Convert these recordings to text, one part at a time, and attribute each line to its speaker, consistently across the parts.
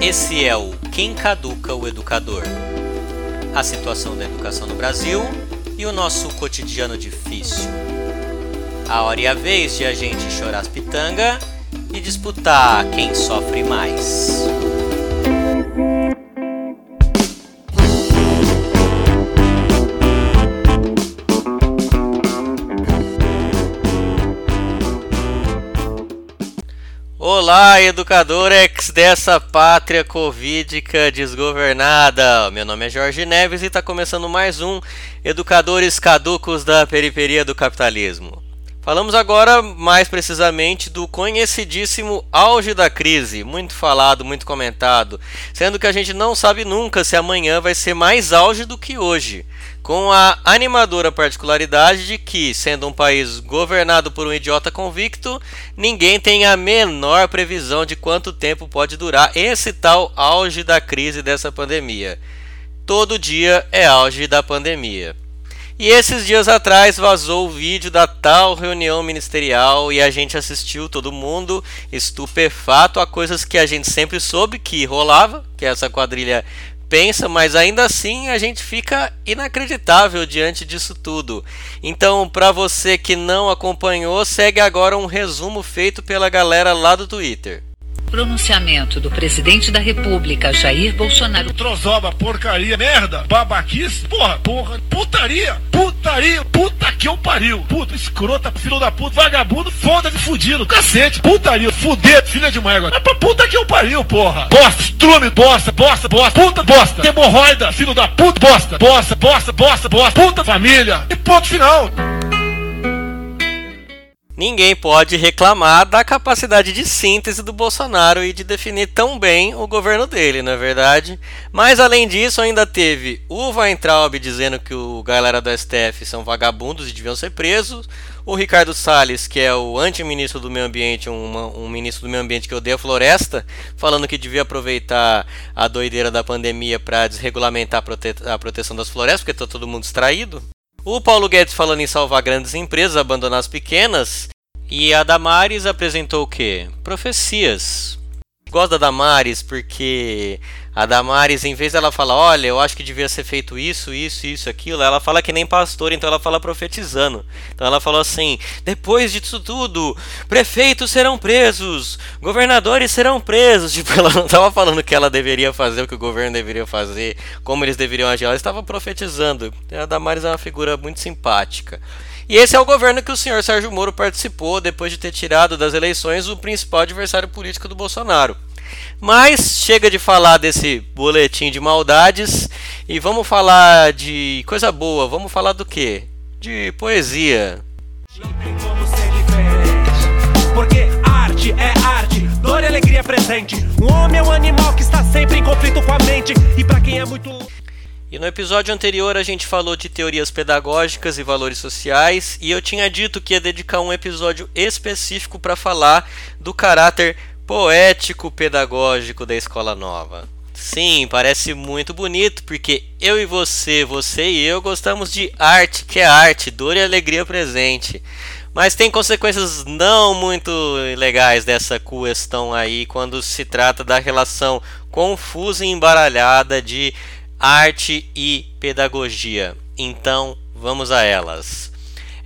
Speaker 1: Esse é o Quem Caduca o Educador? A situação da educação no Brasil e o nosso cotidiano difícil. A hora e a vez de a gente chorar as pitanga e disputar quem sofre mais. Olá, ex dessa pátria covidica desgovernada. Meu nome é Jorge Neves e está começando mais um Educadores Caducos da Periferia do Capitalismo. Falamos agora mais precisamente do conhecidíssimo auge da crise, muito falado, muito comentado, sendo que a gente não sabe nunca se amanhã vai ser mais auge do que hoje, com a animadora particularidade de que, sendo um país governado por um idiota convicto, ninguém tem a menor previsão de quanto tempo pode durar esse tal auge da crise dessa pandemia. Todo dia é auge da pandemia. E esses dias atrás vazou o vídeo da tal reunião ministerial e a gente assistiu todo mundo estupefato a coisas que a gente sempre soube que rolava, que essa quadrilha pensa, mas ainda assim a gente fica inacreditável diante disso tudo. Então, para você que não acompanhou, segue agora um resumo feito pela galera lá do Twitter. Pronunciamento do presidente da República, Jair Bolsonaro. Trozoba, porcaria, merda, babaquice, porra, porra, putaria, putaria, puta que eu pariu. Puta, escrota, filho da puta, vagabundo, foda-se, fudido, cacete, putaria, fuder, filha de mãe É pra puta que eu pariu, porra. Bosta, estrume, bosta, bosta, bosta, puta, bosta, hemorroida, filho da puta, bosta, bosta, bosta, bosta, bosta, puta, família. E ponto final. Ninguém pode reclamar da capacidade de síntese do Bolsonaro e de definir tão bem o governo dele, não é verdade. Mas além disso, ainda teve o Weintraub dizendo que o galera do STF são vagabundos e deviam ser presos. O Ricardo Salles, que é o anti-ministro do meio ambiente, um, um ministro do meio ambiente que odeia a floresta, falando que devia aproveitar a doideira da pandemia para desregulamentar a, prote a proteção das florestas, porque está todo mundo distraído. O Paulo Guedes falando em salvar grandes empresas, abandonar as pequenas, e a Damares apresentou o quê? Profecias. Gosto da Damares porque a Damares, em vez dela falar, olha, eu acho que devia ser feito isso, isso, isso, aquilo, ela fala que nem pastor, então ela fala profetizando. Então ela falou assim: depois disso tudo, prefeitos serão presos, governadores serão presos. Tipo, ela não estava falando que ela deveria fazer, o que o governo deveria fazer, como eles deveriam agir, ela estava profetizando. A Damares é uma figura muito simpática. E esse é o governo que o senhor Sérgio Moro participou depois de ter tirado das eleições o principal adversário político do Bolsonaro. Mas chega de falar desse boletim de maldades e vamos falar de coisa boa, vamos falar do quê? De poesia. porque arte é arte, dor e alegria presente. Um homem é um animal que está sempre em conflito com a mente e para quem é muito e no episódio anterior a gente falou de teorias pedagógicas e valores sociais, e eu tinha dito que ia dedicar um episódio específico para falar do caráter poético pedagógico da escola nova. Sim, parece muito bonito porque eu e você, você e eu gostamos de arte, que é arte, dor e alegria presente. Mas tem consequências não muito legais dessa questão aí quando se trata da relação confusa e embaralhada de arte e pedagogia. Então, vamos a elas.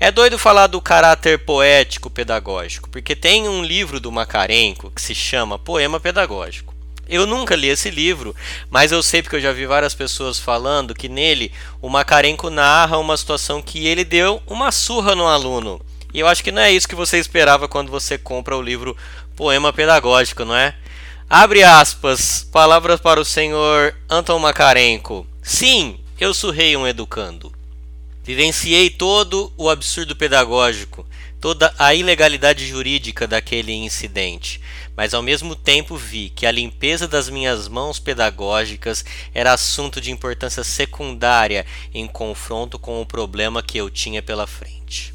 Speaker 1: É doido falar do caráter poético pedagógico, porque tem um livro do Macarenco que se chama Poema Pedagógico. Eu nunca li esse livro, mas eu sei porque eu já vi várias pessoas falando que nele o Macarenco narra uma situação que ele deu uma surra no aluno. E eu acho que não é isso que você esperava quando você compra o livro Poema Pedagógico, não é? Abre aspas, palavras para o senhor Anton Makarenko. Sim, eu surrei um educando. Vivenciei todo o absurdo pedagógico, toda a ilegalidade jurídica daquele incidente, mas ao mesmo tempo vi que a limpeza das minhas mãos pedagógicas era assunto de importância secundária em confronto com o problema que eu tinha pela frente.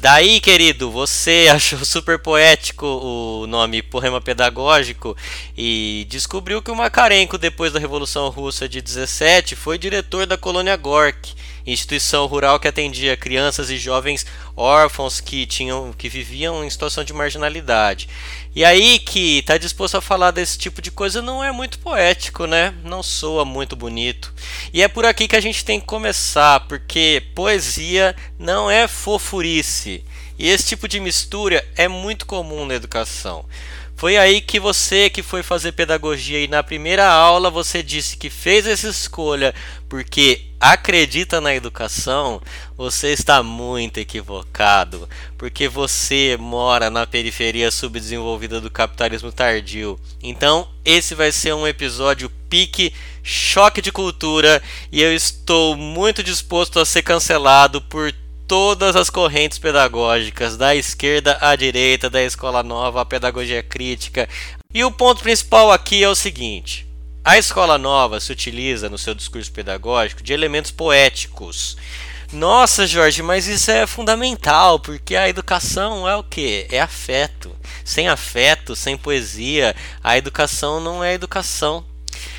Speaker 1: Daí, querido, você achou super poético o nome Poema Pedagógico e descobriu que o Makarenko, depois da Revolução Russa de 17, foi diretor da colônia Gork instituição rural que atendia crianças e jovens órfãos que tinham que viviam em situação de marginalidade. E aí que está disposto a falar desse tipo de coisa não é muito poético, né? Não soa muito bonito. E é por aqui que a gente tem que começar, porque poesia não é fofurice. E esse tipo de mistura é muito comum na educação. Foi aí que você que foi fazer pedagogia e na primeira aula você disse que fez essa escolha porque acredita na educação, você está muito equivocado, porque você mora na periferia subdesenvolvida do capitalismo tardio. Então, esse vai ser um episódio pique choque de cultura e eu estou muito disposto a ser cancelado por todas as correntes pedagógicas, da esquerda à direita, da escola nova à pedagogia crítica. E o ponto principal aqui é o seguinte: a escola nova se utiliza no seu discurso pedagógico de elementos poéticos. Nossa, Jorge, mas isso é fundamental, porque a educação é o que? É afeto. Sem afeto, sem poesia, a educação não é educação.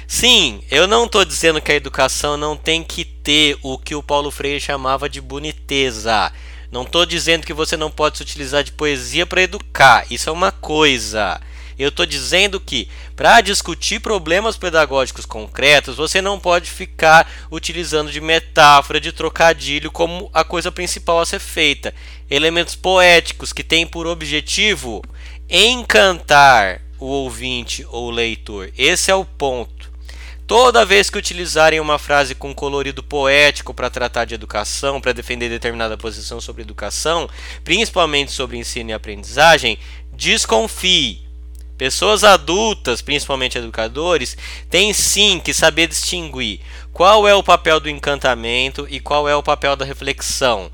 Speaker 1: Sim, eu não estou dizendo que a educação não tem que ter o que o Paulo Freire chamava de boniteza. Não estou dizendo que você não pode se utilizar de poesia para educar, isso é uma coisa. Eu estou dizendo que, para discutir problemas pedagógicos concretos, você não pode ficar utilizando de metáfora, de trocadilho, como a coisa principal a ser feita. Elementos poéticos que têm por objetivo encantar o ouvinte ou o leitor. Esse é o ponto. Toda vez que utilizarem uma frase com colorido poético para tratar de educação, para defender determinada posição sobre educação, principalmente sobre ensino e aprendizagem, desconfie. Pessoas adultas, principalmente educadores, têm sim que saber distinguir qual é o papel do encantamento e qual é o papel da reflexão.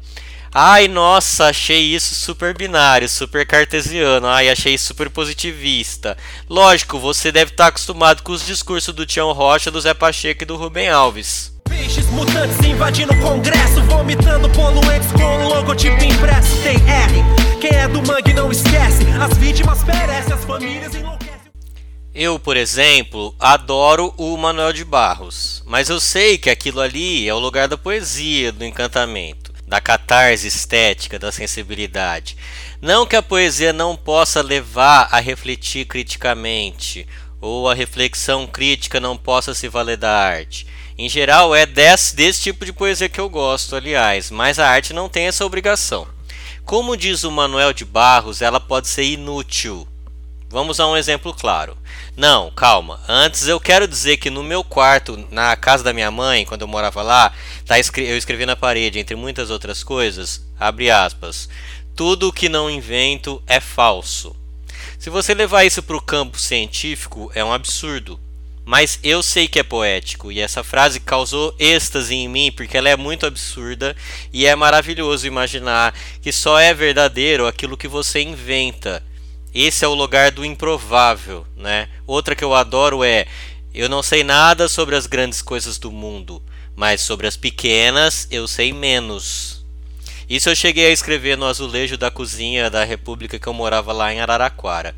Speaker 1: Ai, nossa, achei isso super binário, super cartesiano. Ai, achei super positivista. Lógico, você deve estar acostumado com os discursos do Tião Rocha, do Zé Pacheco e do Rubem Alves. Peixes mutantes invadindo o congresso Vomitando poluentes com logotipo impresso Tem R, quem é do mangue não esquece As vítimas perecem, as famílias eu, por exemplo, adoro o Manuel de Barros, mas eu sei que aquilo ali é o lugar da poesia, do encantamento da catarse estética, da sensibilidade. Não que a poesia não possa levar a refletir criticamente, ou a reflexão crítica não possa se valer da arte. Em geral, é desse, desse tipo de poesia que eu gosto, aliás, mas a arte não tem essa obrigação. Como diz o Manuel de Barros, ela pode ser inútil Vamos a um exemplo claro. Não, calma. Antes eu quero dizer que no meu quarto, na casa da minha mãe, quando eu morava lá, tá escre eu escrevi na parede, entre muitas outras coisas, abre aspas. Tudo que não invento é falso. Se você levar isso para o campo científico, é um absurdo. Mas eu sei que é poético e essa frase causou êxtase em mim porque ela é muito absurda e é maravilhoso imaginar que só é verdadeiro aquilo que você inventa. Esse é o lugar do improvável, né? Outra que eu adoro é eu não sei nada sobre as grandes coisas do mundo, mas sobre as pequenas eu sei menos. Isso eu cheguei a escrever no azulejo da cozinha da república que eu morava lá em Araraquara.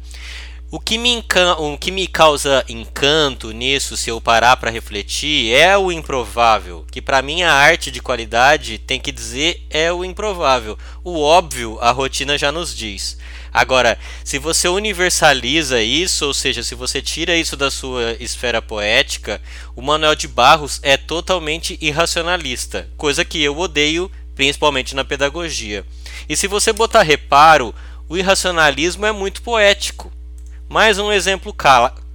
Speaker 1: O que, me o que me causa encanto nisso, se eu parar para refletir, é o improvável. Que para mim a arte de qualidade tem que dizer é o improvável. O óbvio a rotina já nos diz. Agora, se você universaliza isso, ou seja, se você tira isso da sua esfera poética, o Manuel de Barros é totalmente irracionalista, coisa que eu odeio, principalmente na pedagogia. E se você botar reparo, o irracionalismo é muito poético. Mais um exemplo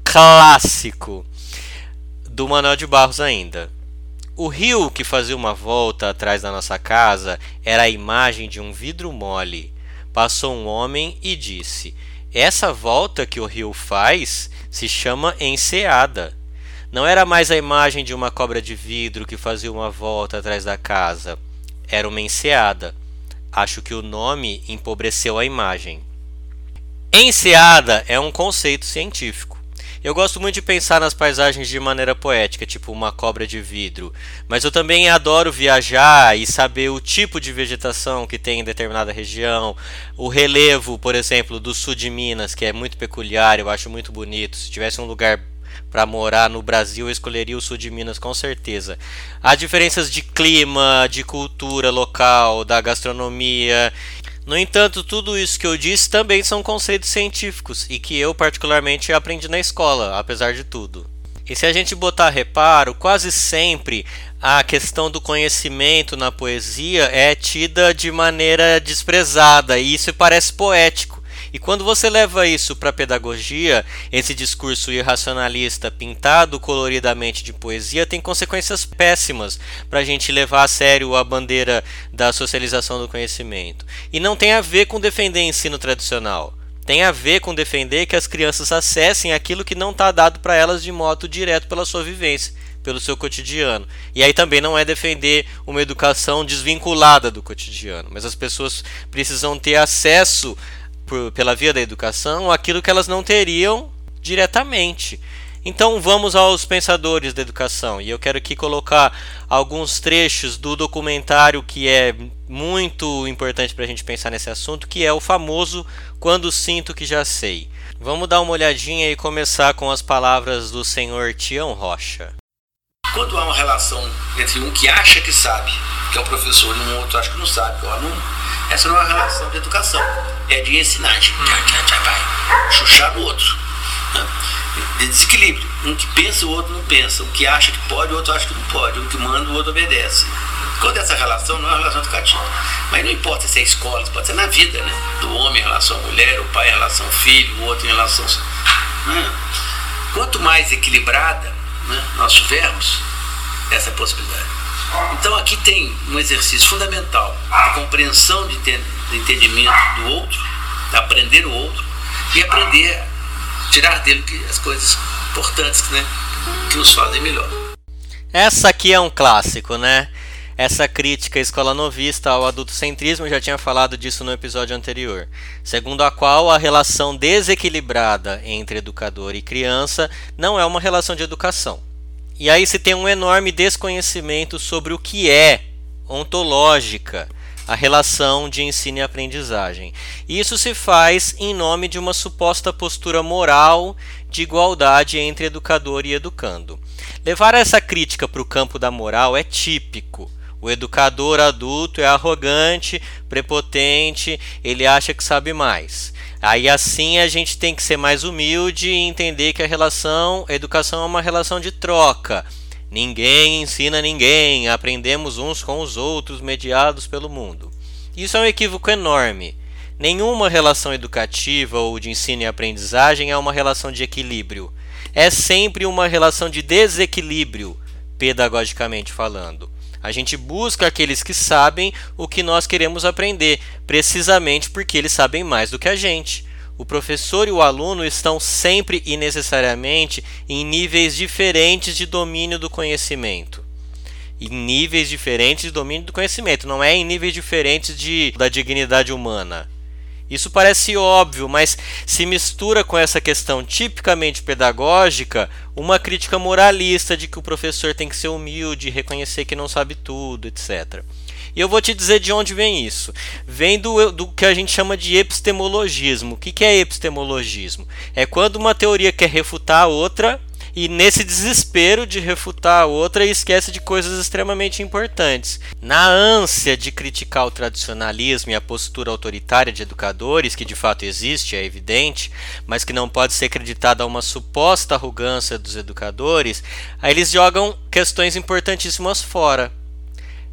Speaker 1: clássico do Manuel de Barros ainda. O rio que fazia uma volta atrás da nossa casa era a imagem de um vidro mole. Passou um homem e disse: Essa volta que o rio faz se chama enseada. Não era mais a imagem de uma cobra de vidro que fazia uma volta atrás da casa. Era uma enseada. Acho que o nome empobreceu a imagem. Enseada é um conceito científico. Eu gosto muito de pensar nas paisagens de maneira poética, tipo uma cobra de vidro, mas eu também adoro viajar e saber o tipo de vegetação que tem em determinada região, o relevo, por exemplo, do sul de Minas, que é muito peculiar, eu acho muito bonito. Se tivesse um lugar para morar no Brasil, eu escolheria o sul de Minas com certeza. Há diferenças de clima, de cultura local, da gastronomia no entanto, tudo isso que eu disse também são conceitos científicos e que eu particularmente aprendi na escola, apesar de tudo. E se a gente botar reparo, quase sempre a questão do conhecimento na poesia é tida de maneira desprezada, e isso parece poético e quando você leva isso para a pedagogia, esse discurso irracionalista pintado coloridamente de poesia tem consequências péssimas para a gente levar a sério a bandeira da socialização do conhecimento. E não tem a ver com defender ensino tradicional tem a ver com defender que as crianças acessem aquilo que não está dado para elas de modo direto pela sua vivência, pelo seu cotidiano. E aí também não é defender uma educação desvinculada do cotidiano, mas as pessoas precisam ter acesso por, pela via da educação aquilo que elas não teriam diretamente. Então vamos aos pensadores da educação e eu quero aqui colocar alguns trechos do documentário que é muito importante para a gente pensar nesse assunto, que é o famoso Quando Sinto Que Já Sei. Vamos dar uma olhadinha e começar com as palavras do senhor Tião Rocha. Quando há uma relação entre um que acha que sabe, que é o professor, e um outro acha que não sabe, que é o aluno, essa não é uma relação de educação, é de ensinagem. de Chuchar no outro. Né? De desequilíbrio. Um que pensa, o outro não pensa. Um que acha que pode, o outro acha que não pode. Um que manda, o outro obedece. Quando essa relação não é uma relação educativa. Mas não importa se é escola, pode ser na vida, né? Do homem em relação à mulher, o pai em relação ao filho, o outro em relação. Né? Quanto mais equilibrada né, nós tivermos essa é possibilidade, então aqui tem um exercício fundamental a compreensão de do entendimento do outro, de aprender o outro e aprender a tirar dele as coisas importantes né, que nos fazem melhor. Essa aqui é um clássico, né? Essa crítica à escola novista ao adultocentrismo, eu já tinha falado disso no episódio anterior, segundo a qual a relação desequilibrada entre educador e criança não é uma relação de educação, e aí se tem um enorme desconhecimento sobre o que é ontológica a relação de ensino e aprendizagem. Isso se faz em nome de uma suposta postura moral de igualdade entre educador e educando. Levar essa crítica para o campo da moral é típico. O educador adulto é arrogante, prepotente, ele acha que sabe mais. Aí assim a gente tem que ser mais humilde e entender que a relação, a educação é uma relação de troca. Ninguém ensina ninguém, aprendemos uns com os outros, mediados pelo mundo. Isso é um equívoco enorme. Nenhuma relação educativa ou de ensino e aprendizagem é uma relação de equilíbrio. É sempre uma relação de desequilíbrio, pedagogicamente falando. A gente busca aqueles que sabem o que nós queremos aprender, precisamente porque eles sabem mais do que a gente. O professor e o aluno estão sempre e necessariamente em níveis diferentes de domínio do conhecimento. Em níveis diferentes de domínio do conhecimento, não é em níveis diferentes de, da dignidade humana. Isso parece óbvio, mas se mistura com essa questão tipicamente pedagógica uma crítica moralista de que o professor tem que ser humilde, reconhecer que não sabe tudo, etc. E eu vou te dizer de onde vem isso. Vem do, do que a gente chama de epistemologismo. O que, que é epistemologismo? É quando uma teoria quer refutar a outra e nesse desespero de refutar a outra esquece de coisas extremamente importantes. Na ânsia de criticar o tradicionalismo e a postura autoritária de educadores, que de fato existe, é evidente, mas que não pode ser acreditada a uma suposta arrogância dos educadores, aí eles jogam questões importantíssimas fora.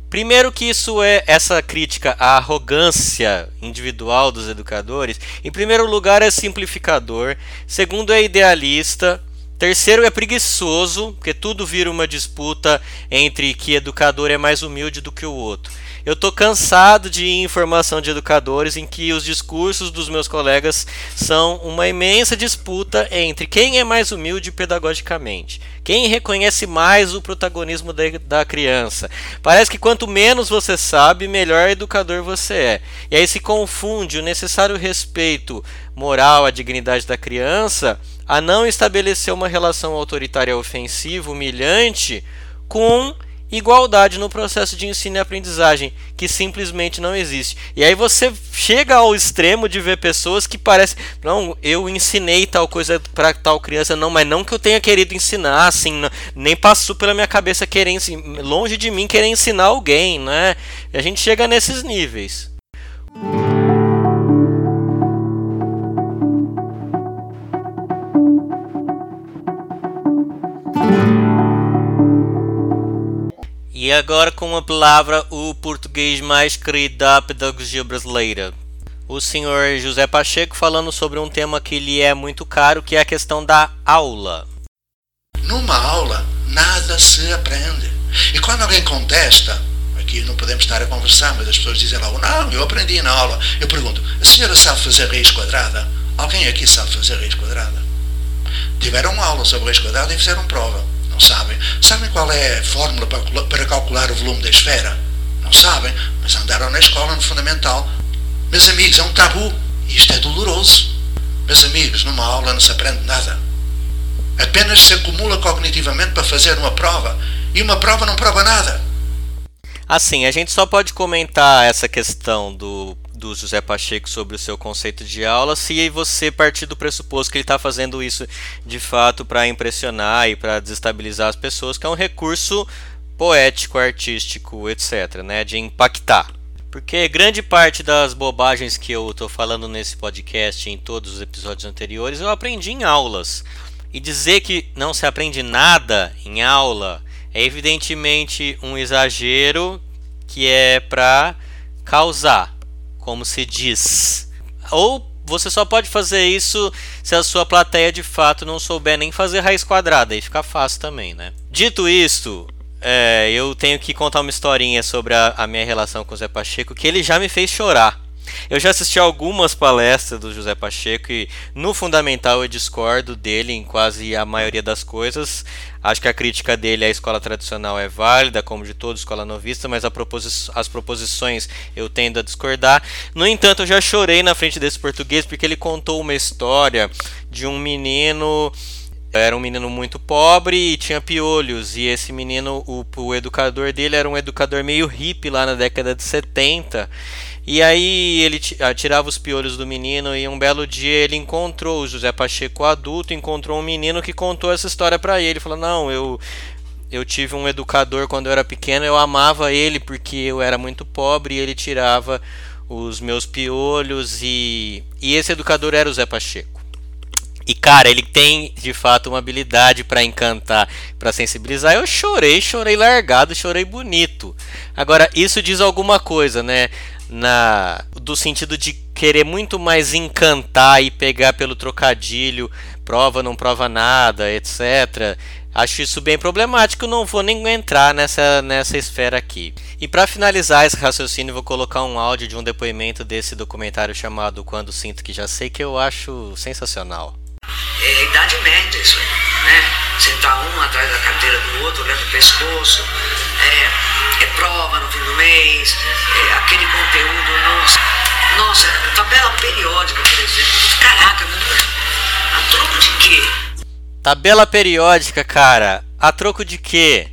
Speaker 1: Primeiro que isso é essa crítica à arrogância individual dos educadores, em primeiro lugar é simplificador, segundo é idealista, Terceiro é preguiçoso, porque tudo vira uma disputa entre que educador é mais humilde do que o outro. Eu estou cansado de informação de educadores em que os discursos dos meus colegas são uma imensa disputa entre quem é mais humilde pedagogicamente, quem reconhece mais o protagonismo de, da criança. Parece que quanto menos você sabe, melhor educador você é. E aí se confunde o necessário respeito moral à dignidade da criança a não estabelecer uma relação autoritária ofensiva, humilhante, com igualdade no processo de ensino e aprendizagem, que simplesmente não existe. E aí você chega ao extremo de ver pessoas que parecem, não, eu ensinei tal coisa para tal criança, não, mas não que eu tenha querido ensinar, assim, não, nem passou pela minha cabeça querer longe de mim querer ensinar alguém, né? E a gente chega nesses níveis. E agora com a palavra o português mais querido da pedagogia brasileira. O senhor José Pacheco falando sobre um tema que lhe é muito caro, que é a questão da aula. Numa aula, nada se aprende. E quando alguém contesta, aqui não podemos estar a conversar, mas as pessoas dizem logo, não, eu aprendi na aula. Eu pergunto, a senhora sabe fazer raiz quadrada? Alguém aqui sabe fazer raiz quadrada? Tiveram uma aula sobre raiz quadrada e fizeram prova sabem. Sabem qual é a fórmula para calcular o volume da esfera? Não sabem, mas andaram na escola no fundamental. Meus amigos, é um tabu. Isto é doloroso. Meus amigos, numa aula não se aprende nada. Apenas se acumula cognitivamente para fazer uma prova. E uma prova não prova nada. Assim, a gente só pode comentar essa questão do do José Pacheco sobre o seu conceito de aula, se você partir do pressuposto que ele está fazendo isso de fato para impressionar e para desestabilizar as pessoas, que é um recurso poético, artístico, etc., né, de impactar. Porque grande parte das bobagens que eu estou falando nesse podcast em todos os episódios anteriores eu aprendi em aulas. E dizer que não se aprende nada em aula é evidentemente um exagero que é para causar, como se diz. Ou você só pode fazer isso se a sua plateia de fato não souber nem fazer raiz quadrada, aí fica fácil também, né? Dito isto, é, eu tenho que contar uma historinha sobre a, a minha relação com o Zé Pacheco, que ele já me fez chorar. Eu já assisti algumas palestras do José Pacheco e no fundamental eu discordo dele em quase a maioria das coisas. Acho que a crítica dele à escola tradicional é válida, como de toda escola novista, mas proposi as proposições eu tendo a discordar. No entanto, eu já chorei na frente desse português porque ele contou uma história de um menino era um menino muito pobre e tinha piolhos. E esse menino, o, o educador dele era um educador meio hippie lá na década de 70. E aí ele ah, tirava os piolhos do menino e um belo dia ele encontrou o José Pacheco adulto, encontrou um menino que contou essa história para ele. Falou: "Não, eu eu tive um educador quando eu era pequeno, eu amava ele porque eu era muito pobre e ele tirava os meus piolhos e e esse educador era o Zé Pacheco. E cara, ele tem de fato uma habilidade para encantar, para sensibilizar. Eu chorei, chorei largado, chorei bonito. Agora isso diz alguma coisa, né? na do sentido de querer muito mais encantar e pegar pelo trocadilho, prova não prova nada, etc. Acho isso bem problemático, não vou nem entrar nessa, nessa esfera aqui. E para finalizar esse raciocínio, vou colocar um áudio de um depoimento desse documentário chamado Quando Sinto Que Já Sei, que eu acho sensacional. É a idade média isso aí, né? Sentar tá um atrás da carteira do outro, olhando o pescoço, é, é prova no fim do mês, é aquele conteúdo, nossa, nossa, tabela periódica, por exemplo. Caraca, a troco de quê? Tabela periódica, cara, a troco de quê?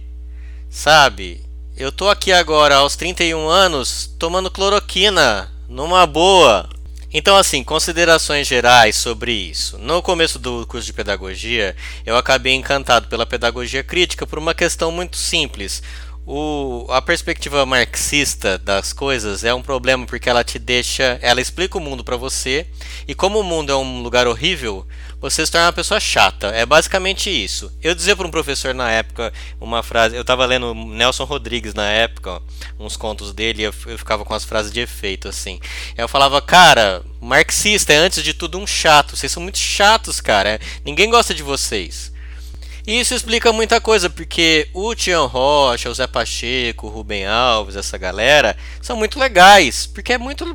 Speaker 1: Sabe? Eu tô aqui agora aos 31 anos tomando cloroquina, numa boa. Então, assim, considerações gerais sobre isso. No começo do curso de pedagogia, eu acabei encantado pela pedagogia crítica por uma questão muito simples o, a perspectiva marxista das coisas é um problema porque ela te deixa, ela explica o mundo para você e como o mundo é um lugar horrível, você se torna uma pessoa chata. É basicamente isso. Eu dizia para um professor na época uma frase, eu tava lendo Nelson Rodrigues na época, ó, uns contos dele, e eu, eu ficava com as frases de efeito assim. Eu falava, cara, marxista é antes de tudo um chato. Vocês são muito chatos, cara. Ninguém gosta de vocês. E isso explica muita coisa, porque o Tião Rocha, o Zé Pacheco, o Rubem Alves, essa galera, são muito legais, porque é muito.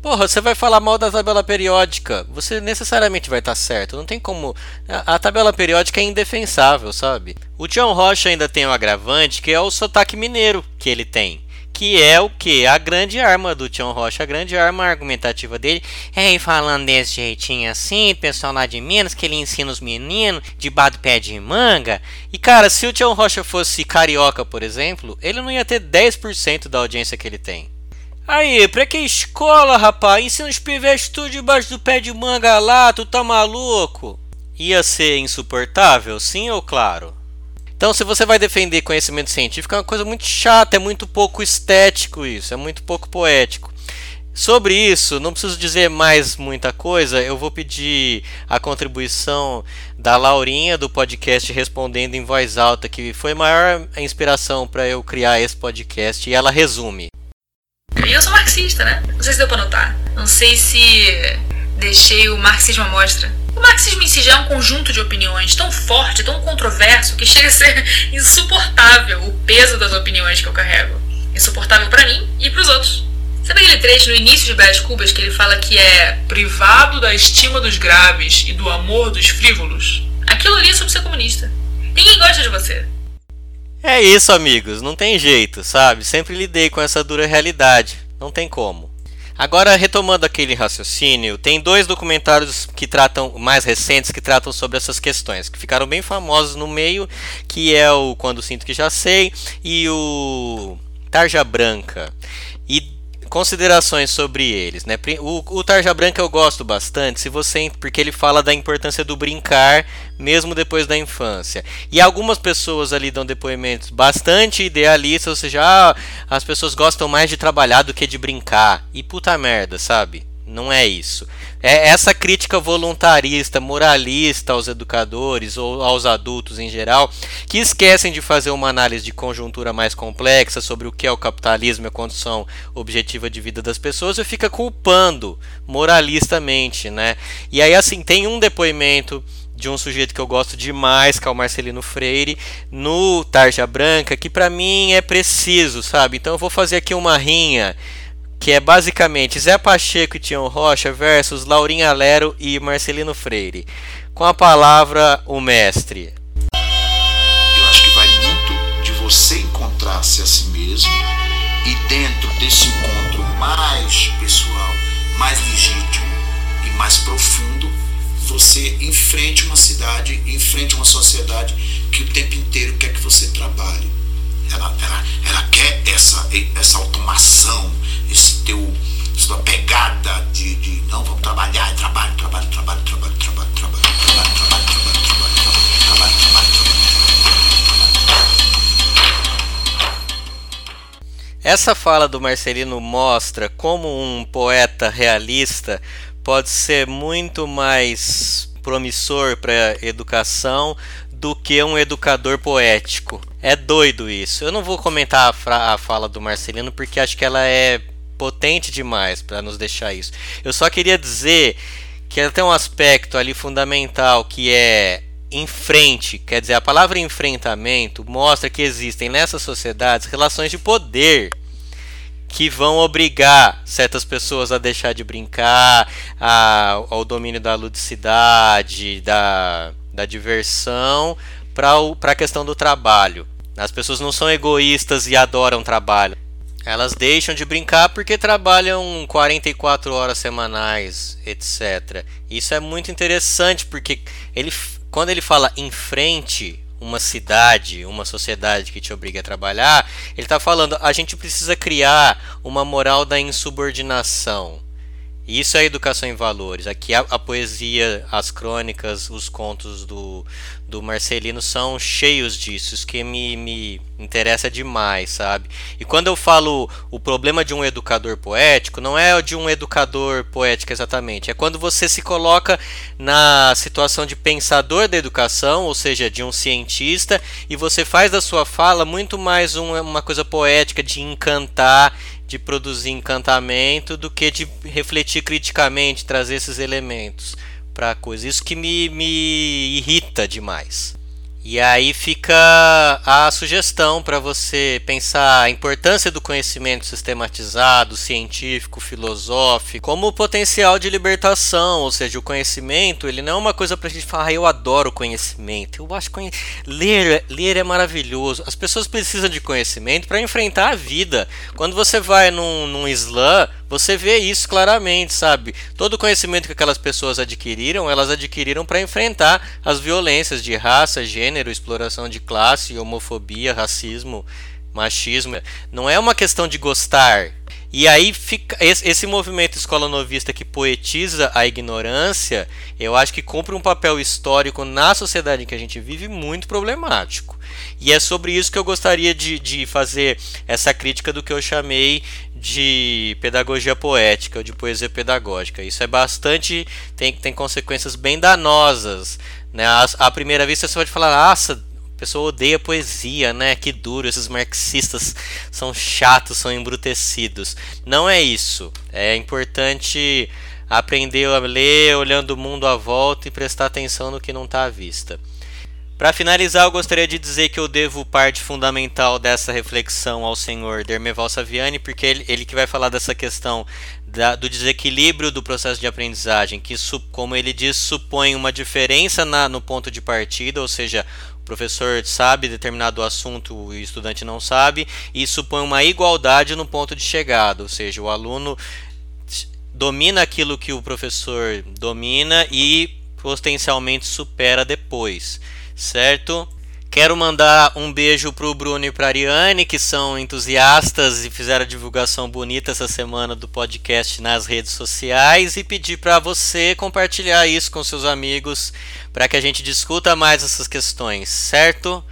Speaker 1: Porra, você vai falar mal da tabela periódica, você necessariamente vai estar certo, não tem como. A, tabela periódica é indefensável, sabe? O Tião Rocha ainda tem o um agravante, que é o sotaque mineiro que ele tem que é o que? A grande arma do Tião Rocha, a grande arma argumentativa dele é ir falando desse jeitinho assim, pessoal lá de Minas, que ele ensina os meninos de do pé de manga. E cara, se o Tião Rocha fosse carioca, por exemplo, ele não ia ter 10% da audiência que ele tem. Aí, pra que escola, rapaz? Ensina os pivés tudo debaixo do pé de manga lá, tu tá maluco? Ia ser insuportável, sim ou claro? Então, se você vai defender conhecimento científico, é uma coisa muito chata, é muito pouco estético isso, é muito pouco poético. Sobre isso, não preciso dizer mais muita coisa, eu vou pedir a contribuição da Laurinha do podcast Respondendo em Voz Alta, que foi a maior inspiração para eu criar esse podcast, e ela resume. E eu sou marxista, né? Não sei se deu pra notar. Não sei se deixei o marxismo à mostra. O marxismo em si já é um conjunto de opiniões tão forte, tão controverso, que chega a ser insuportável o peso das opiniões que eu carrego. Insuportável para mim e para os outros. Sabe aquele trecho no início de Brás Cubas que ele fala que é privado da estima dos graves e do amor dos frívolos? Aquilo ali é sobre ser comunista. Ninguém gosta de você. É isso, amigos. Não tem jeito, sabe? Sempre lidei com essa dura realidade. Não tem como. Agora, retomando aquele raciocínio, tem dois documentários que tratam mais recentes que tratam sobre essas questões, que ficaram bem famosos no meio, que é o Quando Sinto Que Já Sei e o Tarja Branca considerações sobre eles, né? O, o Tarja Branca eu gosto bastante, se você porque ele fala da importância do brincar mesmo depois da infância. E algumas pessoas ali dão depoimentos bastante idealistas, ou seja, ah, as pessoas gostam mais de trabalhar do que de brincar. E puta merda, sabe? Não é isso. É essa crítica voluntarista, moralista aos educadores ou aos adultos em geral, que esquecem de fazer uma análise de conjuntura mais complexa sobre o que é o capitalismo e a condição objetiva de vida das pessoas e fica culpando moralistamente, né? E aí assim, tem um depoimento de um sujeito que eu gosto demais, que é o Marcelino Freire, no Tarja Branca, que para mim é preciso, sabe? Então eu vou fazer aqui uma rinha que é basicamente Zé Pacheco e Tião Rocha versus Laurinha Lero e Marcelino Freire. Com a palavra, o mestre. Eu acho que vai muito de você encontrar-se a si mesmo e dentro desse encontro mais pessoal, mais legítimo e mais profundo, você enfrente uma cidade, enfrente uma sociedade que o tempo inteiro quer que você trabalhe ela, ela, ela quer essa, essa automação, esse teu, essa tua pegada de, de não, vamos trabalhar, trabalho trabalho, trabalho, trabalho, trabalho, trabalho, trabalho, trabalho, trabalho, trabalho, trabalho, trabalho, trabalho, trabalho. Essa fala do Marcelino mostra como um poeta realista pode ser muito mais promissor para a educação do que um educador poético. É doido isso. Eu não vou comentar a, a fala do Marcelino porque acho que ela é potente demais para nos deixar isso. Eu só queria dizer que ela tem um aspecto ali fundamental que é em frente, quer dizer, a palavra enfrentamento mostra que existem nessas sociedades relações de poder que vão obrigar certas pessoas a deixar de brincar, a, ao domínio da ludicidade, da da diversão para a questão do trabalho. As pessoas não são egoístas e adoram trabalho. Elas deixam de brincar porque trabalham 44 horas semanais, etc. Isso é muito interessante porque ele, quando ele fala em frente uma cidade, uma sociedade que te obriga a trabalhar, ele está falando a gente precisa criar uma moral da insubordinação. E isso é educação em valores. Aqui a, a, poesia, as crônicas, os contos do, do Marcelino são cheios disso. Isso que me, me interessa demais, sabe? E quando eu falo o problema de um educador poético, não é o de um educador poético exatamente. É quando você se coloca na situação de pensador da educação, ou seja, de um cientista, e você faz da sua fala muito mais uma, uma coisa poética de encantar de produzir encantamento do que de refletir criticamente, trazer esses elementos para a coisa. Isso que me, me irrita demais. E aí fica a sugestão para você pensar a importância do conhecimento sistematizado, científico, filosófico, como potencial de libertação, ou seja, o conhecimento, ele não é uma coisa para a gente falar, ah, eu adoro conhecimento. Eu acho que ler, ler é maravilhoso. As pessoas precisam de conhecimento para enfrentar a vida. Quando você vai num, num slam, você vê isso claramente, sabe? Todo o conhecimento que aquelas pessoas adquiriram, elas adquiriram para enfrentar as violências de raça, gênero, gênero, exploração de classe, homofobia, racismo, machismo. Não é uma questão de gostar. E aí fica esse movimento escola novista que poetiza a ignorância, eu acho que cumpre um papel histórico na sociedade em que a gente vive muito problemático. E é sobre isso que eu gostaria de, de fazer essa crítica do que eu chamei de pedagogia poética ou de poesia pedagógica. Isso é bastante tem tem consequências bem danosas né? À, à primeira vista você pode falar, nossa, a pessoa odeia poesia, né? Que duro, esses marxistas são chatos, são embrutecidos. Não é isso. É importante aprender a ler olhando o mundo à volta e prestar atenção no que não está à vista. Para finalizar, eu gostaria de dizer que eu devo parte fundamental dessa reflexão ao senhor Dermeval Saviani, porque ele, ele que vai falar dessa questão da, do desequilíbrio do processo de aprendizagem, que, como ele diz, supõe uma diferença na, no ponto de partida, ou seja, o professor sabe determinado assunto e o estudante não sabe, e supõe uma igualdade no ponto de chegada, ou seja, o aluno domina aquilo que o professor domina e potencialmente supera depois, certo? Quero mandar um beijo pro Bruno e pra Ariane, que são entusiastas e fizeram a divulgação bonita essa semana do podcast nas redes sociais e pedir para você compartilhar isso com seus amigos para que a gente discuta mais essas questões, certo?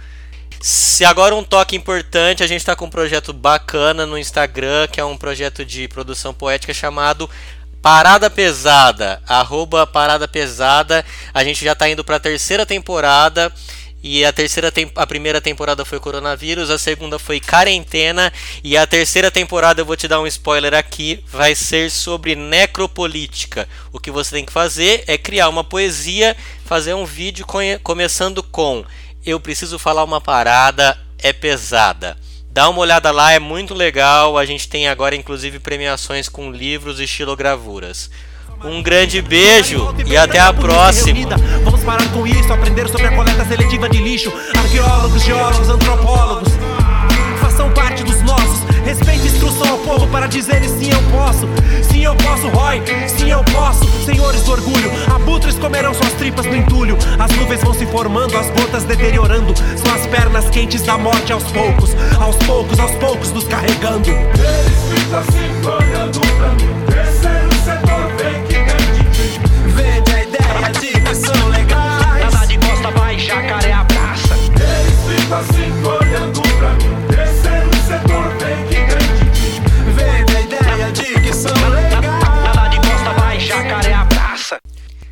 Speaker 1: Se agora um toque importante, a gente está com um projeto bacana no Instagram, que é um projeto de produção poética chamado Parada Pesada, arroba Parada Pesada. A gente já está indo para a terceira temporada e a terceira a primeira temporada foi coronavírus, a segunda foi quarentena e a terceira temporada eu vou te dar um spoiler aqui, vai ser sobre necropolítica. O que você tem que fazer é criar uma poesia, fazer um vídeo começando com eu preciso falar uma parada, é pesada. Dá uma olhada lá, é muito legal. A gente tem agora inclusive premiações com livros e estilogravuras. Um grande beijo e até a próxima. Vamos parar com isso, aprender sobre a coleta seletiva de lixo. Arqueólogos, geólogos, antropólogos. Façam parte dos nossos. Respeito e instrução ao povo para dizer sim eu posso. Sim eu posso, Roy. Sim eu posso. Senhores do orgulho, abutres comerão suas tripas no entulho. As nuvens vão se formando, as gotas deteriorando. São as pernas quentes da morte aos poucos. Aos poucos, aos poucos nos carregando. Eles ficam assim olhando pra mim. Fantasia